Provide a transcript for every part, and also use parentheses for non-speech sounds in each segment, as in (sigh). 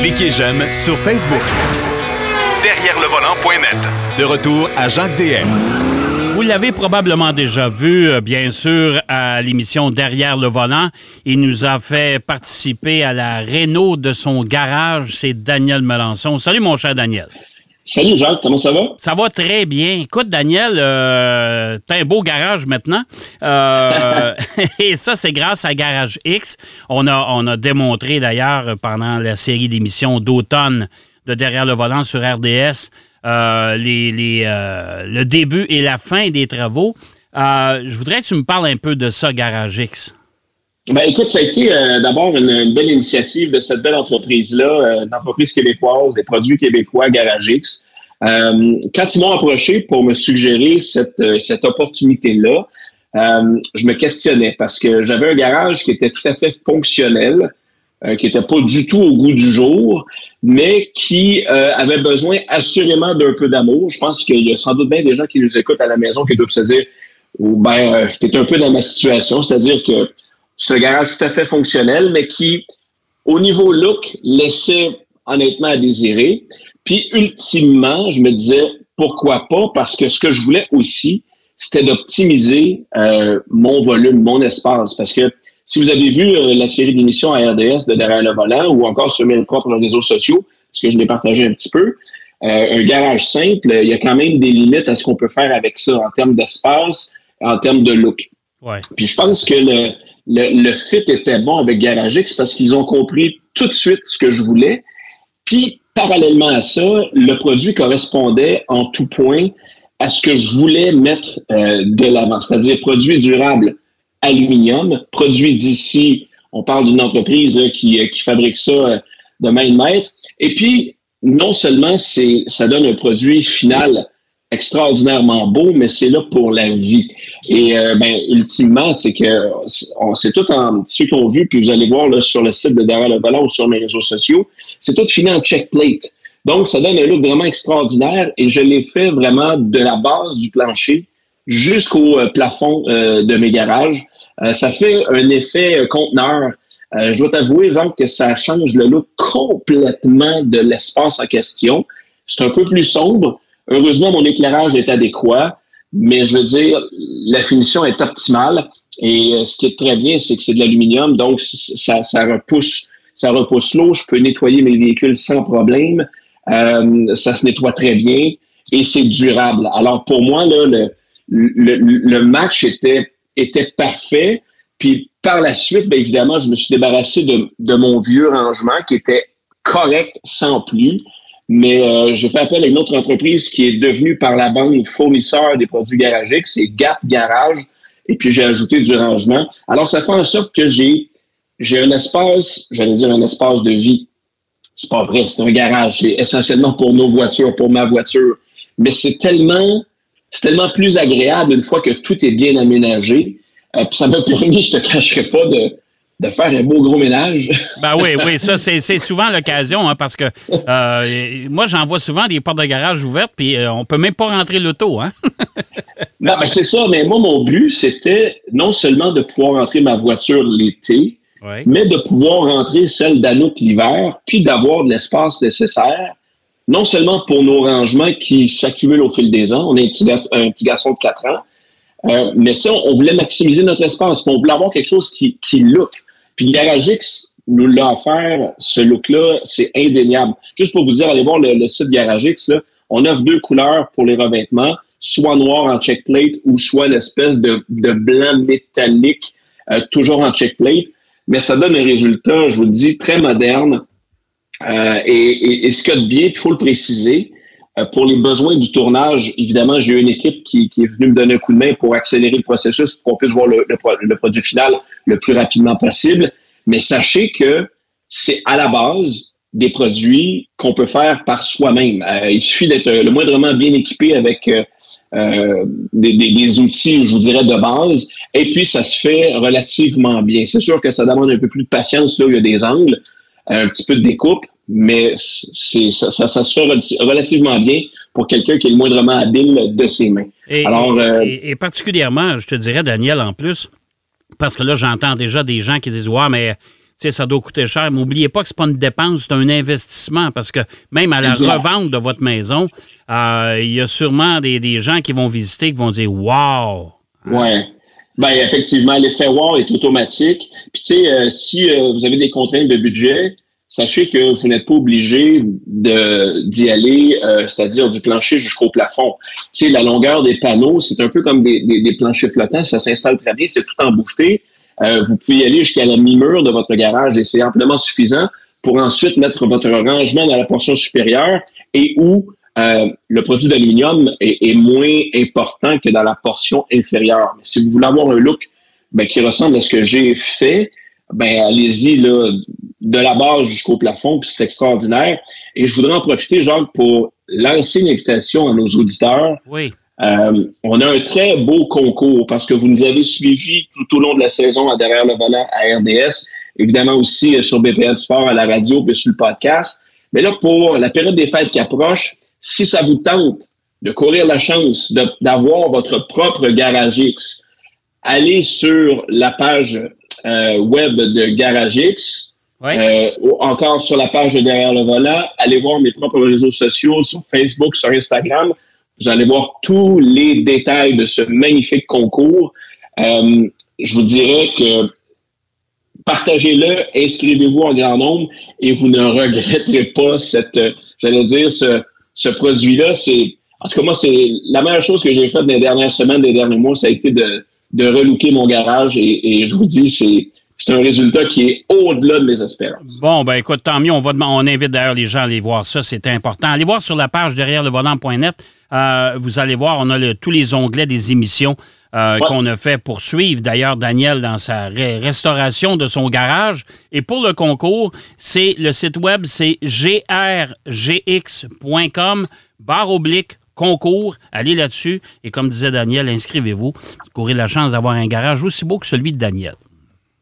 Cliquez j'aime sur Facebook. Derrière le volant.net. De retour à Jacques DM. Vous l'avez probablement déjà vu, euh, bien sûr, à l'émission Derrière le volant. Il nous a fait participer à la réno de son garage. C'est Daniel Melançon. Salut, mon cher Daniel. Salut Jacques, comment ça va? Ça va très bien. Écoute, Daniel, euh, t'as un beau garage maintenant. Euh, (laughs) et ça, c'est grâce à Garage X. On a, on a démontré d'ailleurs pendant la série d'émissions d'automne de Derrière le volant sur RDS euh, le début et la fin des travaux. Je voudrais que tu me parles un peu de ça, Garage X. Ben, écoute, ça a été euh, d'abord une, une belle initiative de cette belle entreprise-là, euh, une entreprise québécoise, des produits québécois, GarageX. Euh, quand ils m'ont approché pour me suggérer cette, euh, cette opportunité-là, euh, je me questionnais parce que j'avais un garage qui était tout à fait fonctionnel, euh, qui n'était pas du tout au goût du jour, mais qui avait besoin assurément d'un peu d'amour. Je pense qu'il y a sans doute bien des gens qui nous écoutent à la maison qui doivent se dire, oh, ben, euh, tu es un peu dans ma situation, c'est-à-dire que c'est un garage tout à fait fonctionnel, mais qui, au niveau look, laissait honnêtement à désirer. Puis, ultimement, je me disais, pourquoi pas? Parce que ce que je voulais aussi, c'était d'optimiser euh, mon volume, mon espace. Parce que si vous avez vu euh, la série d'émissions à RDS de Derrière le volant ou encore sur mes propres réseaux sociaux, parce que je l'ai partagé un petit peu, euh, un garage simple, il y a quand même des limites à ce qu'on peut faire avec ça en termes d'espace, en termes de look. Ouais. Puis je pense que le, le, le fit était bon avec GarageX parce qu'ils ont compris tout de suite ce que je voulais. Puis, parallèlement à ça, le produit correspondait en tout point à ce que je voulais mettre euh, de l'avant, c'est-à-dire produit durable aluminium, produit d'ici, on parle d'une entreprise là, qui, euh, fabrique ça euh, de main de maître. Et puis, non seulement ça donne un produit final extraordinairement beau, mais c'est là pour la vie. Et euh, ben, ultimement, c'est que on, c'est tout en ceux qui ont vu, puis vous allez voir là, sur le site de Derrière le ou sur mes réseaux sociaux, c'est tout fini en check plate. Donc, ça donne un look vraiment extraordinaire et je l'ai fait vraiment de la base du plancher jusqu'au euh, plafond euh, de mes garages. Euh, ça fait un effet euh, conteneur. Je dois t'avouer, Jean, que ça change le look complètement de l'espace en question. C'est un peu plus sombre. Heureusement, mon éclairage est adéquat, mais je veux dire, la finition est optimale. Et euh, ce qui est très bien, c'est que c'est de l'aluminium, donc ça, ça repousse, ça repousse l'eau. Je peux nettoyer mes véhicules sans problème. Euh, ça se nettoie très bien et c'est durable. Alors pour moi, là, le, le, le match était, était parfait. Puis par la suite, bien évidemment, je me suis débarrassé de, de mon vieux rangement qui était correct sans plus. Mais euh, j'ai fait appel à une autre entreprise qui est devenue par la bande fournisseur des produits garagiques, c'est Gap Garage. Et puis j'ai ajouté du rangement. Alors ça fait en sorte que j'ai j'ai un espace, j'allais dire un espace de vie. C'est pas vrai, c'est un garage. C'est essentiellement pour nos voitures, pour ma voiture. Mais c'est tellement, c'est tellement plus agréable une fois que tout est bien aménagé. Euh, puis ça m'a (laughs) permis, je te cacherai pas, de, de faire un beau gros ménage. (laughs) Ben oui, oui, ça, c'est souvent l'occasion, hein, parce que euh, moi, j'en vois souvent des portes de garage ouvertes, puis euh, on peut même pas rentrer l'auto, hein? (laughs) Non, ben c'est ça. Mais moi, mon but, c'était non seulement de pouvoir rentrer ma voiture l'été, Oui. mais de pouvoir rentrer celle d'Anouk l'hiver, puis d'avoir de l'espace nécessaire, non seulement pour nos rangements qui s'accumulent au fil des ans, on est un petit, gar- un petit garçon de 4 ans, euh, mais tu sais, on, on voulait maximiser notre espace, puis on voulait avoir quelque chose qui, qui look. Puis Garagix nous l'a offert, ce look-là, c'est indéniable. Juste pour vous dire, allez voir le, site Garagix, là, on offre deux couleurs pour les revêtements, soit noir en check plate ou soit l'espèce de, de blanc métallique, euh, toujours en check plate mais ça donne un résultat, je vous le dis, très moderne. Euh, et, et, et ce qu'il de bien, il faut le préciser, euh, pour les besoins du tournage, évidemment, j'ai eu une équipe qui, qui est venue me donner un coup de main pour accélérer le processus, pour qu'on puisse voir le, le le produit final le plus rapidement possible. Mais sachez que c'est à la base des produits qu'on peut faire par soi-même. Euh, il suffit d'être euh, le moindrement bien équipé avec euh, des, des- des outils, je vous dirais, de base. Et puis, ça se fait relativement bien. C'est sûr que ça demande un peu plus de patience là où il y a des angles, un petit peu de découpe, mais c'est, ça, ça, ça se fait relati- relativement bien pour quelqu'un qui est le moindrement habile de ses mains. Et, Alors, et- euh, et- et particulièrement, je te dirais, Daniel, en plus, parce que là, j'entends déjà des gens qui disent Ouais, mais sais, ça doit coûter cher. Mais n'oubliez pas que ce n'est pas une dépense, c'est un investissement parce que même à la revente de votre maison, euh, il y a sûrement des, gens qui vont visiter qui vont dire Wow! Oui. Ben, effectivement, l'effet wow est automatique. Puis, tu sais, euh, si euh, vous avez des contraintes de budget, sachez que vous n'êtes pas obligé d'y aller, c'est-à-dire du plancher jusqu'au plafond. Tu sais, la longueur des panneaux, c'est un peu comme des, planchers flottants, ça s'installe très bien, c'est tout embouffé. Euh, vous pouvez y aller jusqu'à la mi-mur de votre garage et c'est amplement suffisant pour ensuite mettre votre rangement dans la portion supérieure et où euh, le produit d'aluminium est, moins important que dans la portion inférieure. Si vous voulez avoir un look ben, qui ressemble à ce que j'ai fait, ben allez-y là, de la base jusqu'au plafond, puis c'est extraordinaire. Et je voudrais en profiter, Jacques, pour lancer une invitation à nos auditeurs. Oui. Euh, on a un très beau concours parce que vous nous avez suivis tout au long de la saison à Derrière le volant à RDS, évidemment aussi euh, sur BPM Sport à la radio et sur le podcast. Mais là, pour la période des fêtes qui approche, si ça vous tente de courir la chance d'avoir votre propre Garage X, allez sur la page web de Garage X, ou encore sur la page de Derrière le volant, allez voir mes propres réseaux sociaux sur Facebook, sur Instagram. Vous allez voir tous les détails de ce magnifique concours. Euh, je vous dirais que partagez-le, inscrivez-vous en grand nombre et vous ne regretterez pas cette, j'allais dire, ce, ce produit-là. C'est, en tout cas, moi, c'est la meilleure chose que j'ai faite les dernières semaines, des derniers mois, ça a été de, de relooker mon garage et, et je vous dis, c'est, c'est un résultat qui est au-delà de mes espérances. Bon, ben écoute, tant mieux. On, va, on invite d'ailleurs les gens à aller voir ça. C'est important. Allez voir sur la page derrière le volant.net. Euh, vous allez voir, on a tous les onglets des émissions euh, qu'on a fait pour suivre d'ailleurs Daniel dans sa restauration de son garage. Et pour le concours, c'est le site web, c'est grgx.com, barre oblique concours. Allez là-dessus. Et comme disait Daniel, inscrivez-vous. Vous courez la chance d'avoir un garage aussi beau que celui de Daniel.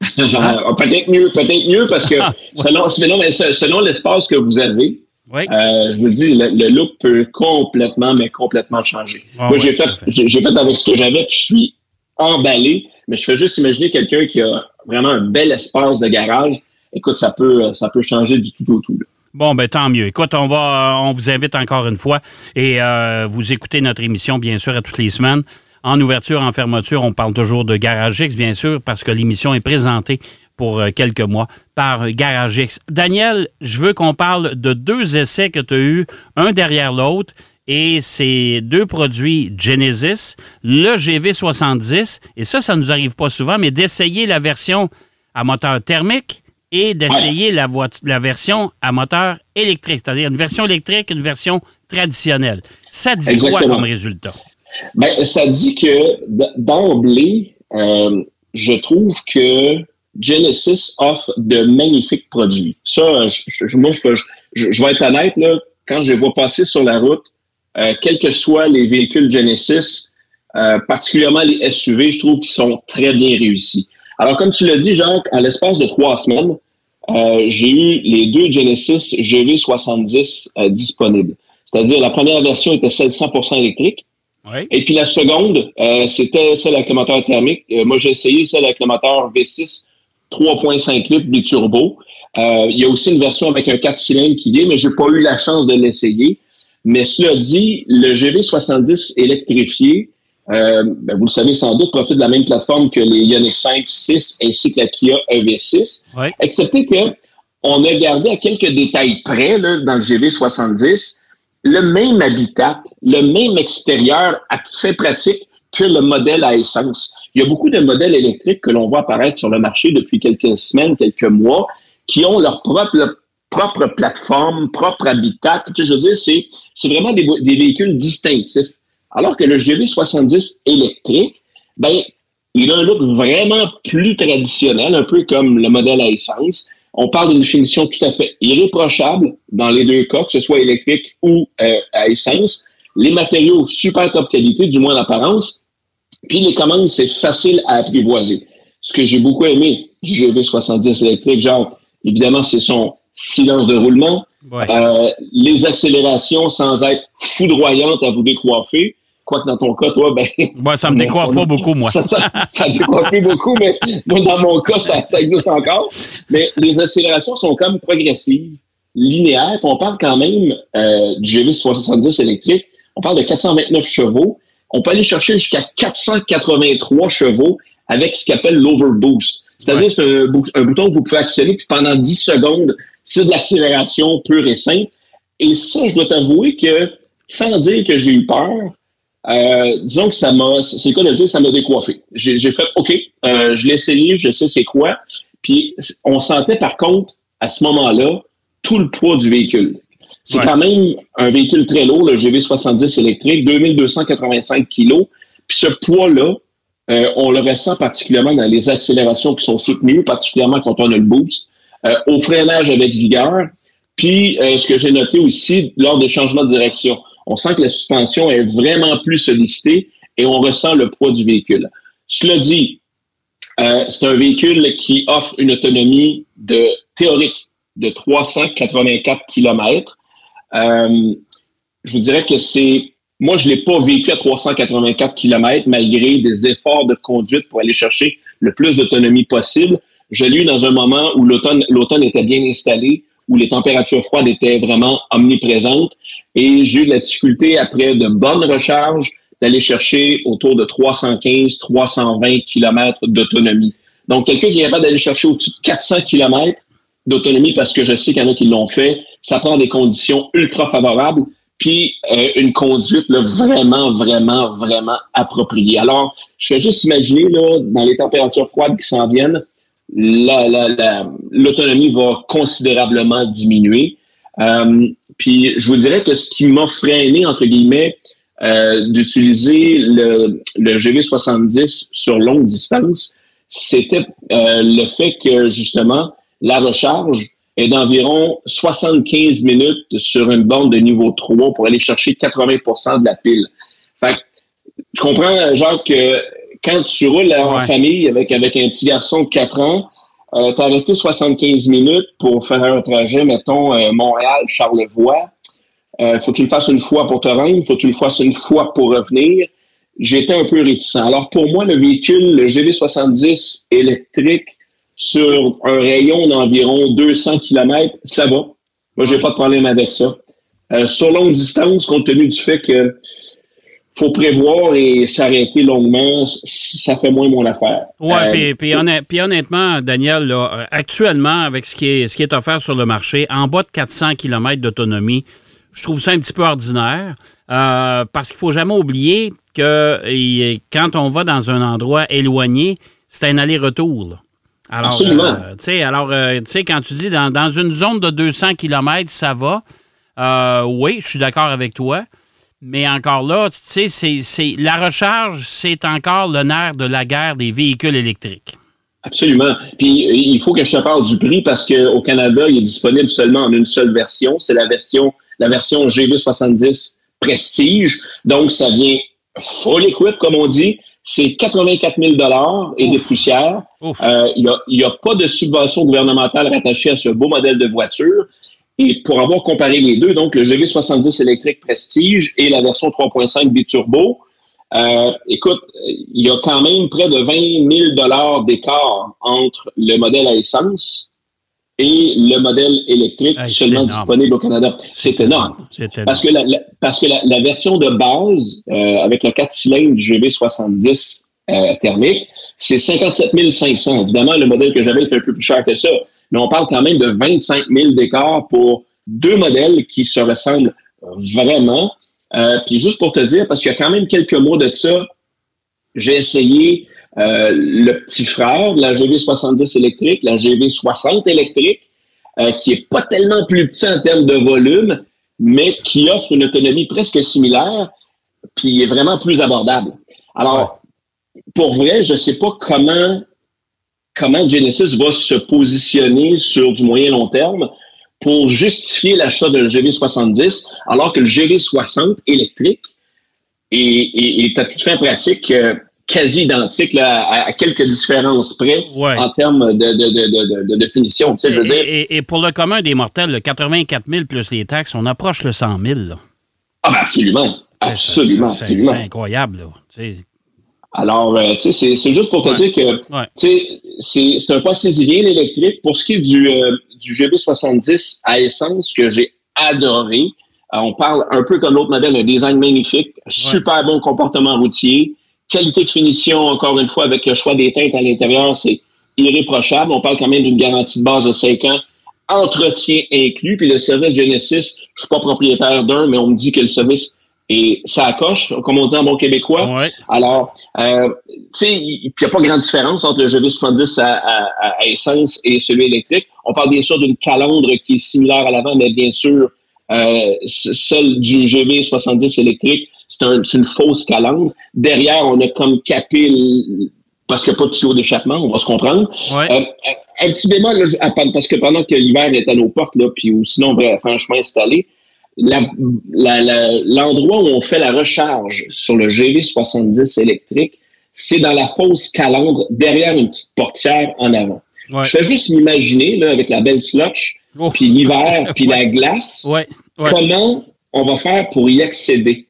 (laughs) Ah, peut-être mieux, peut-être mieux parce que (laughs) ah, selon, l'espace que vous avez, euh, je vous le dis, le, look peut complètement, mais complètement changer. Ah, Moi, j'ai fait, j'ai fait avec ce que j'avais, puis je suis emballé, mais je fais juste imaginer quelqu'un qui a vraiment un bel espace de garage. Écoute, ça peut, ça peut changer du tout au tout. Bon, ben tant mieux. Écoute, on va, on vous invite encore une fois et euh, vous écoutez notre émission, bien sûr, à toutes les semaines. En ouverture, en fermeture, on parle toujours de Garage bien sûr, parce que l'émission est présentée pour euh, quelques mois par Garage. Daniel, je veux qu'on parle de deux essais que tu as eus, un derrière l'autre, et ces deux produits Genesis, le GV70, et ça, ça ne nous arrive pas souvent, mais d'essayer la version à moteur thermique et d'essayer la, la version à moteur électrique, c'est-à-dire une version électrique, une version traditionnelle. Ça dit quoi comme résultat? Ben, ça dit que d'emblée, euh, je trouve que Genesis offre de magnifiques produits. Ça, je, moi, je, vais être honnête, là, quand je les vois passer sur la route, euh, quels que soient les véhicules Genesis, euh, particulièrement les SUV, je trouve qu'ils sont très bien réussis. Alors, comme tu l'as dit, Jacques, à l'espace de trois semaines, j'ai eu les deux Genesis GV70 disponibles. C'est-à-dire, la première version était celle 100% électrique. Et puis la seconde, euh, c'était celle avec le moteur thermique. Euh, moi, j'ai essayé celle avec le moteur V6 3.5 litres biturbo. Euh, il y a aussi une version avec un 4 cylindres qui vient, mais j'ai pas eu la chance de l'essayer. Mais cela dit, le GV70 électrifié, euh, ben, vous le savez sans doute, profite de la même plateforme que les Ioniq 5, 6 ainsi que la Kia EV6. Excepté que on a gardé à quelques détails près là, dans le GV70 le même habitat, le même extérieur à tout fait pratique que le modèle à essence. Il y a beaucoup de modèles électriques que l'on voit apparaître sur le marché depuis quelques semaines, quelques mois, qui ont leur propre, propre plateforme, propre habitat. Je veux dire, c'est, c'est vraiment des, des, véhicules distinctifs. Alors que le GV70 électrique, ben, il a un look vraiment plus traditionnel, un peu comme le modèle à essence on parle d'une finition tout à fait irréprochable dans les deux cas, que ce soit électrique ou euh, à essence. Les matériaux super top qualité, du moins en apparence. Puis les commandes, c'est facile à apprivoiser. Ce que j'ai beaucoup aimé du GV70 électrique, genre, évidemment, c'est son silence de roulement, euh, les accélérations sans être foudroyantes à vous décoiffer. Quoique dans ton cas, toi, ben. Ouais, ça me décoiffe pas beaucoup, moi. Ça, ça, ça décoiffe pas beaucoup, mais moi, dans mon cas, ça, ça existe encore. Mais les accélérations sont comme progressives, linéaires. Puis on parle quand même euh, du GV70 électrique. On parle de 429 chevaux. On peut aller chercher jusqu'à 483 chevaux avec ce qu'on appelle l'overboost. C'est-à-dire, c'est un, un bouton que vous pouvez accélérer, puis pendant 10 secondes, c'est de l'accélération pure et simple. Et ça, je dois t'avouer que, sans dire que j'ai eu peur, euh, disons que ça m'a, c'est quoi de dire, ça m'a décoiffé. J'ai j'ai fait, OK, euh, je l'ai essayé, je sais c'est quoi. Puis on sentait par contre, à ce moment-là, tout le poids du véhicule. C'est Ouais. quand même un véhicule très lourd, le GV70 électrique, 2285 kilos. Puis ce poids-là, euh, on le ressent particulièrement dans les accélérations qui sont soutenues, particulièrement quand on a le boost, euh, au freinage avec vigueur. Puis, euh, ce que j'ai noté aussi lors des changements de direction, on sent que la suspension est vraiment plus sollicitée et on ressent le poids du véhicule. Cela dit, euh, c'est un véhicule qui offre une autonomie de théorique de 384 km. Euh, je vous dirais que c'est moi, je l'ai pas vécu à 384 km malgré des efforts de conduite pour aller chercher le plus d'autonomie possible. Je l'ai eu dans un moment où l'automne était bien installé, où les températures froides étaient vraiment omniprésentes. Et j'ai eu de la difficulté, après de bonnes recharges, d'aller chercher autour de 315, 320 km d'autonomie. Donc, quelqu'un qui est capable d'aller chercher au-dessus de 400 km d'autonomie, parce que je sais qu'il y en a qui l'ont fait, ça prend des conditions ultra favorables puis euh, une conduite là, vraiment, vraiment, vraiment appropriée. Alors, je fais juste imaginer, là, dans les températures froides qui s'en viennent, la- la- la- l'autonomie va considérablement diminuer. Euh, puis, je vous dirais que ce qui m'a freiné, entre guillemets, euh, d'utiliser le, le GV70 sur longue distance, c'était euh, le fait que, justement, la recharge est d'environ 75 minutes sur une borne de niveau 3 pour aller chercher 80% de la pile. Fait que, tu comprends, Jacques, que quand tu roules en Ouais. famille avec, avec un petit garçon de 4 ans, euh, t'as arrêté 75 minutes pour faire un trajet, mettons, euh, Montréal-Charlevoix. Euh, faut que tu le fasses une fois pour te rendre, faut que tu le fasses une fois pour revenir. J'étais un peu réticent. Alors, pour moi, le véhicule, le GV70 électrique, sur un rayon d'environ 200 km, ça va. Moi, j'ai pas de problème avec ça. Euh, sur longue distance, compte tenu du fait que faut prévoir et s'arrêter longuement, ça fait moins mon affaire. Oui, Euh, puis, puis honn- puis honnêtement, Daniel, là, actuellement, avec ce qui, est, ce qui est offert sur le marché, en bas de 400 km d'autonomie, je trouve ça un petit peu ordinaire euh, parce qu'il faut jamais oublier que et, quand on va dans un endroit éloigné, c'est un aller-retour. Alors, Absolument. euh, tu sais, alors, tu sais, quand tu dis dans, dans une zone de 200 km, ça va. Oui, je suis d'accord avec toi. Mais encore là, tu sais, la recharge, c'est encore le nerf de la guerre des véhicules électriques. Absolument. Puis euh, il faut que je te parle du prix parce qu'au Canada, il est disponible seulement en une seule version. C'est la version, la version GV70 Prestige. Donc, ça vient full equip, comme on dit. C'est 84 000 et des poussières. Euh, Il n'y a, pas de subvention gouvernementale rattachée à ce beau modèle de voiture. Et pour avoir comparé les deux, donc le GV70 électrique Prestige et la version 3.5 biturbo, euh, écoute, il y a quand même près de 20 000 dollars d'écart entre le modèle à essence et le modèle électrique Hey, seulement énorme. disponible au Canada. C'est énorme. C'est énorme. Parce que la, la- parce que la, la version de base, euh, avec le 4 cylindres du GV70 euh, thermique, c'est 57 500. Évidemment, le modèle que j'avais est un peu plus cher que ça, mais on parle quand même de 25 000 d'écart pour deux modèles qui se ressemblent vraiment. Euh, puis juste pour te dire, parce qu'il y a quand même quelques mois de ça, j'ai essayé euh, le petit frère de la GV70 électrique, la GV60 électrique, euh, qui est pas tellement plus petit en termes de volume, mais qui offre une autonomie presque similaire, puis est vraiment plus abordable. Alors, pour vrai, je sais pas comment comment Genesis va se positionner sur du moyen long terme pour justifier l'achat d'un GV70, alors que le GV60 électrique est, est, est à toute fin pratique euh, quasi identique là, à, à quelques différences près Ouais. en termes de, de, de, de, finition. Tu sais, je veux dire, Et, pour le commun des mortels, le 84 000 plus les taxes, on approche le 100 000. là. ah ben absolument. Absolument, C'est incroyable, là. Alors, euh, tu sais, c'est- juste pour te Ouais. dire que, Ouais. tu sais, c'est c'est un possédien l'électrique. Pour ce qui est du, euh, du GB70 à essence, que j'ai adoré, euh, on parle un peu comme l'autre modèle, un design magnifique, super bon comportement routier, qualité de finition, encore une fois, avec le choix des teintes à l'intérieur, c'est irréprochable. On parle quand même d'une garantie de base de 5 ans, entretien inclus, puis le service Genesis, je suis pas propriétaire d'un, mais on me dit que le service est ça coche, comme on dit en bon québécois. Ouais. Alors, euh, tu sais, il n'y a pas grande différence entre le GV70 à, à- à essence et celui électrique. On parle bien sûr d'une calandre qui est similaire à l'avant, mais bien sûr, euh, celle du GV70 électrique, c'est un- une fausse calandre. Derrière, on a comme capé, le- parce qu'il n'y a pas de tuyau d'échappement, on va se comprendre. Ouais. Euh, un petit bémol, là, à- parce que pendant que l'hiver est à nos portes, là, puis ou sinon, bref, franchement installé, l'endroit où on fait la recharge sur le GV70 électrique, c'est dans la fausse calandre, derrière une petite portière en avant. Ouais. Je fais juste m'imaginer, là, avec la belle slotch, Oh. puis l'hiver, (laughs) puis la glace. Ouais. comment on va faire pour y accéder?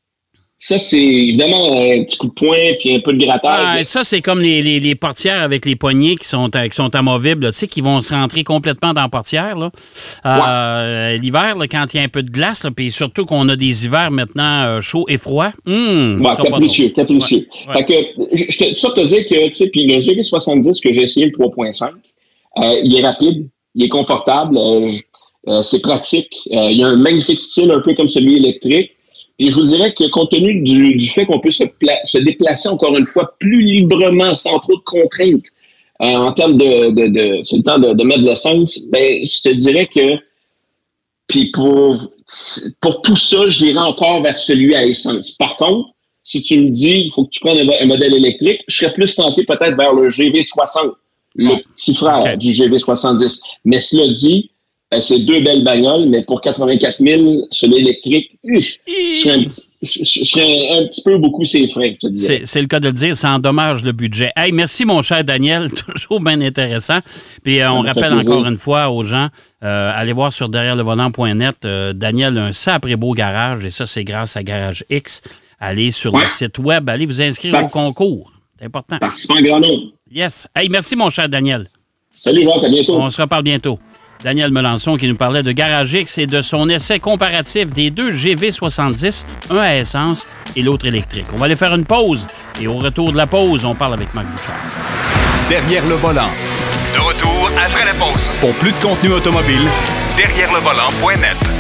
Ça, c'est évidemment un petit coup de poing, puis un peu de grattage. Ah, ça, c'est comme les, les- les portières avec les poignées qui sont, à- qui sont amovibles, là, tu sais, qui vont se rentrer complètement dans la portière. là. Euh, L'hiver, quand il y a un peu de glace, là, puis surtout qu'on a des hivers maintenant euh, chauds et froids, hum, Bon, capricieux, capricieux. Ouais, Fait que, je, te, ça te dire que, tu sais, puis le GV70 que j'ai essayé, le 3.5, euh, il est rapide, il est confortable, euh, euh, c'est pratique, euh, il y a un magnifique style, un peu comme celui électrique. Et je vous dirais que compte tenu du, du fait qu'on peut se, pla- se déplacer encore une fois plus librement, sans trop de contraintes, euh, en termes de, de, de c'est le temps de, de mettre de l'essence, ben, je te dirais que, puis pour, pour tout ça, j'irai encore vers celui à essence. Par contre, si tu me dis il faut que tu prennes un, un modèle électrique, je serais plus tenté peut-être vers le GV60, le petit frère du GV70. Mais cela dit, ben, c'est deux belles bagnoles, mais pour 84 000, celui électrique, uf, je serais un petit, un peu beaucoup ses frais, je te dirais. C'est le cas de le dire, ça endommage le budget. Hey, merci, mon cher Daniel, (laughs) toujours bien intéressant. Puis euh, on rappelle encore une fois aux gens, euh, allez voir sur derrière le volant.net, euh, Daniel a un sacré beau garage, et ça, c'est grâce à Garage X. Allez sur le site web, allez vous inscrire au concours. C'est important. Participant grand nombre. Yes. Hey, merci, mon cher Daniel. Salut Jacques, à bientôt. On se reparle bientôt. Daniel Melançon qui nous parlait de Garage X et de son essai comparatif des deux GV70, un à essence et l'autre électrique. On va aller faire une pause et au retour de la pause, on parle avec Marc Bouchard. Derrière le volant. De retour après la pause. Pour plus de contenu automobile, Derrière le volant.net.